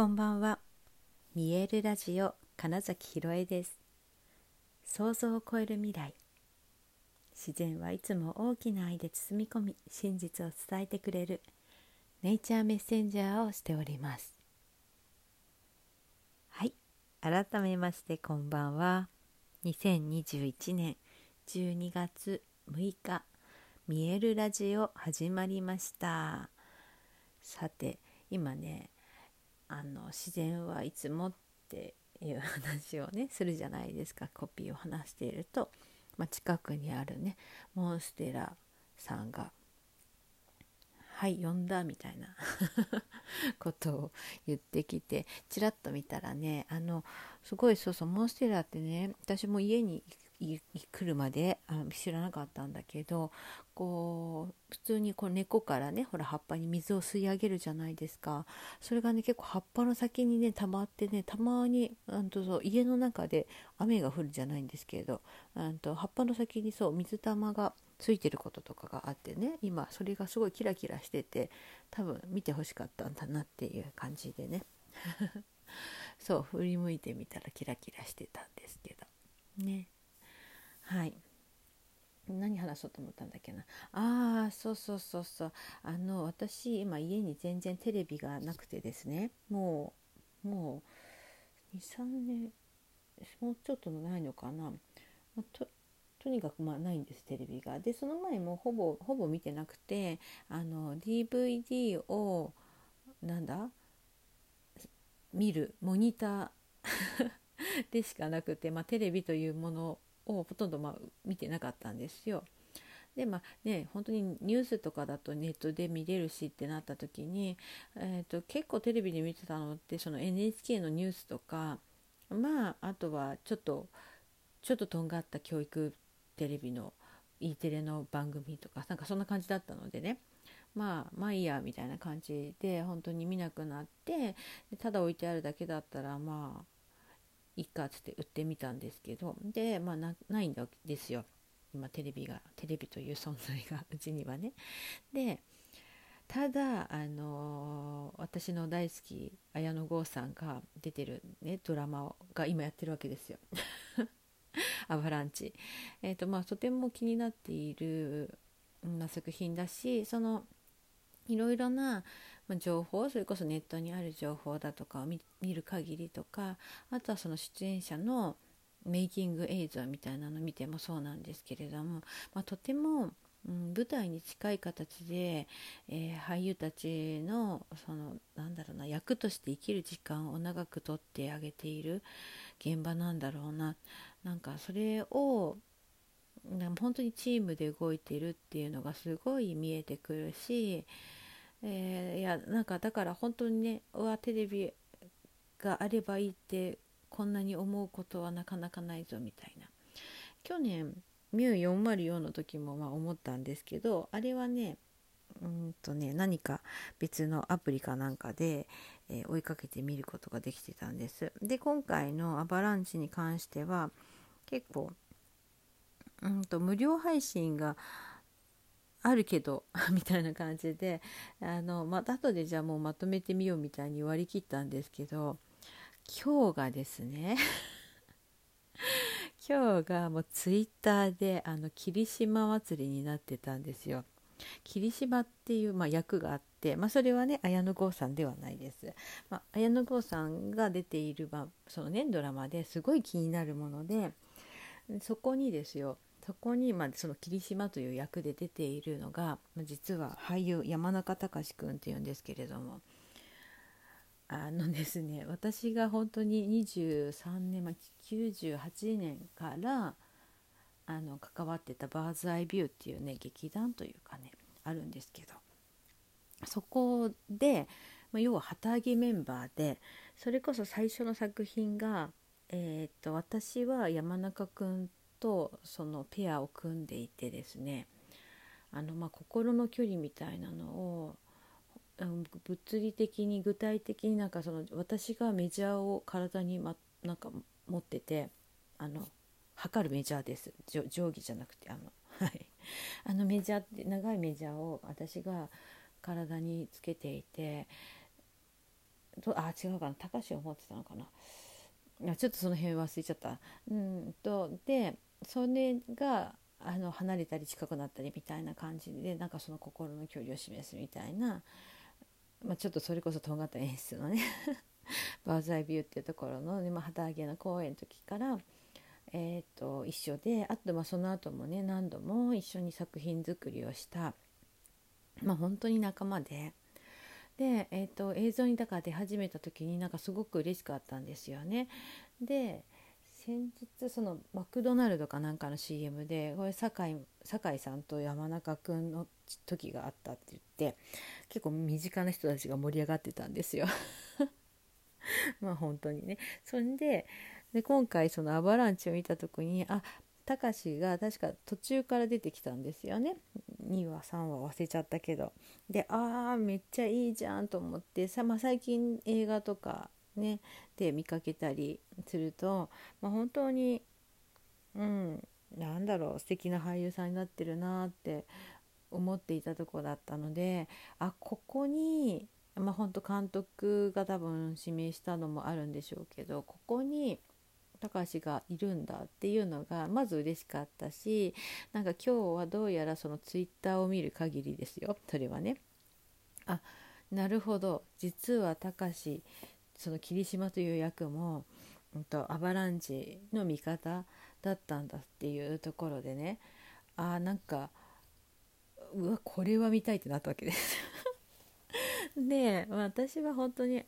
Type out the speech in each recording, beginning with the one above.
こんばんは。見えるラジオ金崎ひろえです。想像を超える未来。自然はいつも大きな愛で包み込み真実を伝えてくれるネイチャーメッセンジャーをしております。はい改めましてこんばんは。2021年12月6日見えるラジオ始まりました。さて今ねあの自然はいつもっていう話をねするじゃないですか。コピーを話していると、まあ、近くにあるねモンステラさんが「はい呼んだ」みたいな ことを言ってきてちらっと見たらねあのすごいそうそうモンステラってね私も家に行来るまであ知らなかったんだけどこう普通にこう根っこからねほら葉っぱに水を吸い上げるじゃないですか。それがね結構葉っぱの先にね溜まってねたまにうんとそう家の中で雨が降るじゃないんですけれどうんと葉っぱの先にそう水玉がついてることとかがあってね今それがすごいキラキラしてて多分見てほしかったんだなっていう感じでね。そう振り向いてみたらキラキラしてたんですけど。ね。はい。何話そうと思ったんだっけな。ああそうそうそうそう。あの私今家に全然テレビがなくてですね。もうもう23年もうちょっとないのかな、ま、ととにかくまあないんですテレビが。でその前もほぼほぼ見てなくてあの DVD をなんだ？見るモニター でしかなくて、まあ、テレビというものをほとんどまあ見てなかったんですよ。でまあね本当にニュースとかだとネットで見れるしってなった時に、えーと、結構テレビで見てたのってその NHK のニュースとかまああとはちょっとちょっととんがった教育テレビの E テレの番組とかなんかそんな感じだったのでねまあまあいいやみたいな感じで本当に見なくなってただ置いてあるだけだったらまあいいかつって売ってみたんですけどでまあないんですよ今テレビがテレビという存在がうちにはね。でただ、あのー、私の大好き綾野剛さんが出てる、ね、ドラマが今やってるわけですよ。アバランチ。えーとまあ、とても気になっている、まあ、作品だしそのいろいろな情報それこそネットにある情報だとかを見る限りとかあとはその出演者のメイキング映像みたいなの見てもそうなんですけれども、まあ、とても、うん、舞台に近い形で、えー、俳優たちのそのなんだろうな役として生きる時間を長くとってあげている現場なんだろうな。なんかそれを本当にチームで動いているっていうのがすごい見えてくるし、えー、いやなんかだから本当にねうわテレビがあればいいってこんなに思うことはなかなかないぞみたいな。去年ミュー404の時もまあ思ったんですけどあれはねうんとね何か別のアプリかなんかで、えー、追いかけて見ることができてたんです。で今回のアバランチに関しては結構うんと無料配信があるけど みたいな感じであのまた後でじゃあもうまとめてみようみたいに割り切ったんですけど今日がですね 今日がもうツイッターであの霧島祭りになってたんですよ。霧島っていう、まあ、役があって、まあ、それはね綾野剛さんではないです。まあ、綾野剛さんが出ている、まあ、そのねドラマですごい気になるものでそこにですよそこに、まあ、その霧島という役で出ているのが、ま、実は俳優山中隆君っていうんですけれども。あのですね私が本当に23年、まあ、98年からあの関わってたバーズアイビューっていうね劇団というかねあるんですけど。そこで、まあ、要は旗揚げメンバーでそれこそ最初の作品が、えー、っと私は山中君とそのペアを組んでいてですねあのまあ心の距離みたいなのを物理的に具体的になんかその私がメジャーを体に、ま、なんか持っててあの測るメジャーです。定規じゃなくてあの はい。あのメジャーって長いメジャーを私が体につけていてあ違うかな。高橋を持ってたのかな。ちょっとその辺忘れちゃった。うんとでそれがあの離れたり近くなったりみたいな感じでなんかその心の距離を示すみたいな、まあ、ちょっとそれこそとんがった演出のね バーズアイビューっていうところの、ねまあ、旗揚げの公演の時から、えーと、一緒であとまあその後もね何度も一緒に作品作りをした、まあ、本当に仲間で。で、えーと、映像にだから出始めた時になんかすごく嬉しかったんですよね。で先日そのマクドナルドかなんかの CM でこれ酒井酒井さんと山中君の時があったって言って結構身近な人たちが盛り上がってたんですよ。まあ本当にね。それでで今回そのアバランチを見た時にあたかしが確か途中から出てきたんですよね。2話3話忘れちゃったけど。であーめっちゃいいじゃんと思ってさ、まあ、最近映画とかねで見かけたりすると、まあ、本当にうんなんだろう素敵な俳優さんになってるなって思っていたとこだったのであここにまあ本当監督が多分指名したのもあるんでしょうけどここに高橋がいるんだっていうのがまず嬉しかったしなんか今日はどうやらそのツイッターを見る限りですよそれはね。あなるほど。実は高橋その霧島という役も、うんと、アバランチの味方だったんだっていうところでねあなんかうわこれは見たいってなったわけです で私は本当に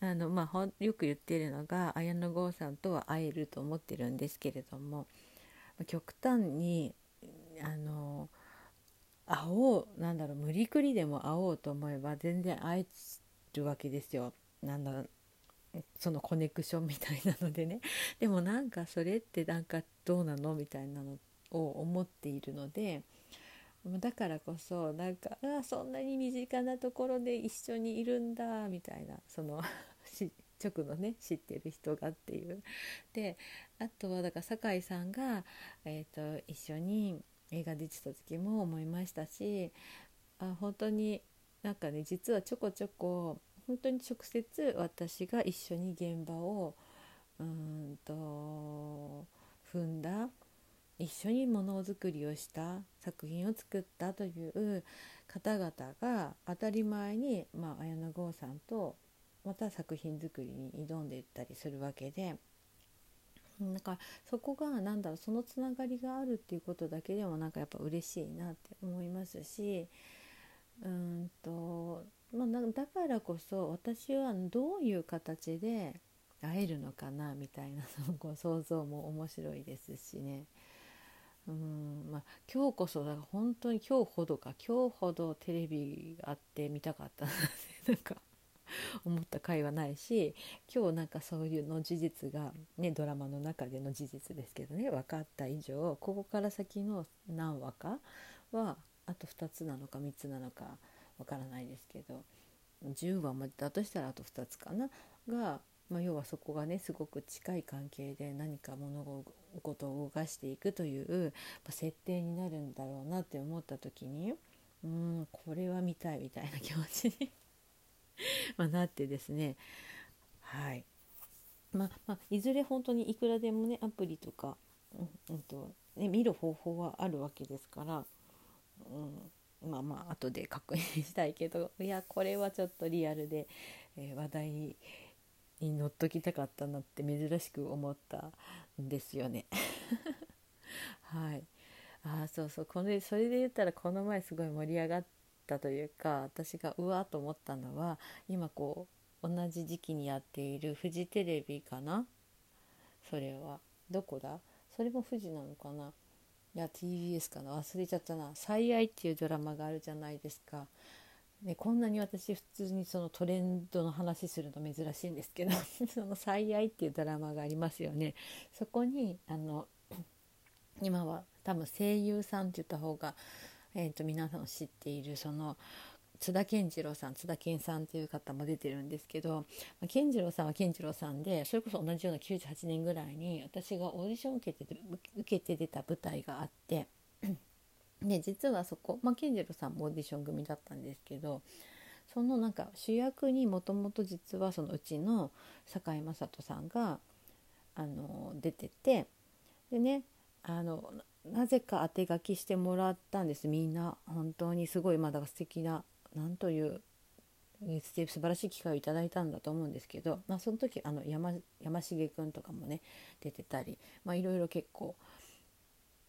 あの、まあ、よく言っているのが綾野剛さんとは会えると思ってるんですけれども極端にあの会おうなんだろう無理くりでも会おうと思えば全然会えるわけですよ。なんだろうそのコネクションみたいなのでね。でもなんかそれってなんかどうなのみたいなのを思っているのでだからこそなんかあそんなに身近なところで一緒にいるんだみたいなその 直のね知ってる人がっていう。であとはだから酒井さんが、えーと、一緒に映画出てた時も思いましたしあ本当になんかね実はちょこちょこ本当に直接私が一緒に現場をうんと踏んだ一緒にものづくりをした作品を作ったという方々が当たり前に、まあ、綾野剛さんとまた作品作りに挑んでいったりするわけで。なんかそこが何だろうそのつながりがあるっていうことだけでもなんかやっぱ嬉しいなって思いますしうんと、まあ、だからこそ私はどういう形で会えるのかなみたいなの想像も面白いですしね。うんまあ、今日こそだから本当に今日ほどか今日ほどテレビあって見たかったなってなんか 思った回はないし今日なんかそういうの事実が、ね、ドラマの中での事実ですけどね分かった以上ここから先の何話かはあと2つなのか3つなのか分からないですけど10話までだとしたらあと2つかな。がまあ、要はそこがねすごく近い関係で何か物事を動かしていくという設定になるんだろうなって思った時にうんこれは見たいみたいな気持ちに まなってですね。はい。まあ、まあ、いずれ本当にいくらでもねアプリとか、うんうんとね、見る方法はあるわけですから、うん、まあまあ後で確認したいけど いやこれはちょっとリアルで、えー、話題に乗っときたかったなって珍しく思ったんですよね。はい。あそうそう。これそれで言ったらこの前すごい盛り上がったというか私がうわと思ったのは今こう同じ時期にやっているフジテレビかな？それは。どこだ？それもフジなのかな？いや TBS かな。忘れちゃったな「最愛」っていうドラマがあるじゃないですか。ね、こんなに私普通にそのトレンドの話するの珍しいんですけど「その最愛」っていうドラマがありますよね。そこにあの今は多分声優さんって言った方が、えーと、皆さん知っているその津田健次郎さん津田健さんという方も出てるんですけど、まあ、健次郎さんは健次郎さんでそれこそ同じような98年ぐらいに私がオーディションを受けて受けて出た舞台があって で実はそこ、まあ、健次郎さんもオーディション組だったんですけどそのなんか主役にもともと実はそのうちの堺雅人さんがあの出ててでねあのなぜか当て書きしてもらったんです。みんな本当にすごいまだから素敵な何という素晴らしい機会をいただいたんだと思うんですけど、まあ、その時あの山山重君とかもね出てたり、いろいろ結構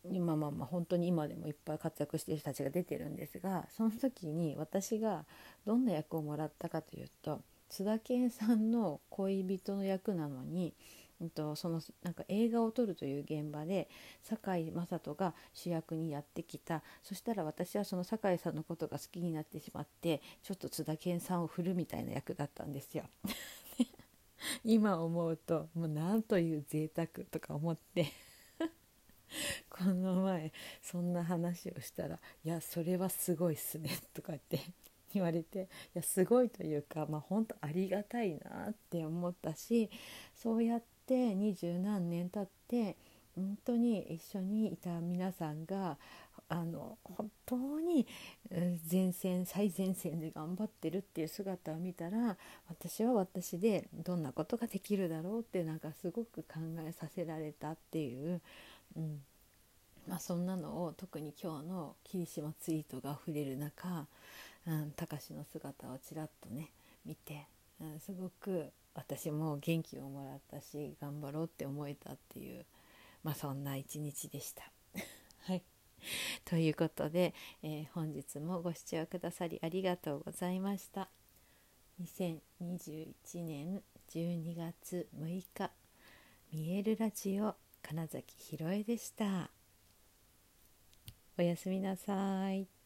今まあまあ本当に今でもいっぱい活躍している人たちが出てるんですがその時に私がどんな役をもらったかというと津田健さんの恋人の役なのにうんと、そのなんか映画を撮るという現場で堺雅人が主役にやってきたそしたら私はその堺さんのことが好きになってしまってちょっと津田健さんを振るみたいな役だったんですよ。今思うともうなんという贅沢とか思って この前そんな話をしたら「いやそれはすごいっすね」とかって 言われていやすごいというかまあ本当ありがたいなって思ったしそうやってって二十何年経って本当に一緒にいた皆さんがあの本当に前線最前線で頑張ってるっていう姿を見たら私は私でどんなことができるだろうってなんかすごく考えさせられたっていう、うん。まあ、そんなのを特に今日の霧島ツイートがあふれる中貴司、うん、の姿をちらっとね見て、うん、すごく私も元気をもらったし頑張ろうって思えたっていう、まあ、そんな一日でした。はいということで、えー、本日もご視聴くださりありがとうございました。2021年12月6日見えるラジオ金崎ひろえでした。おやすみなさい。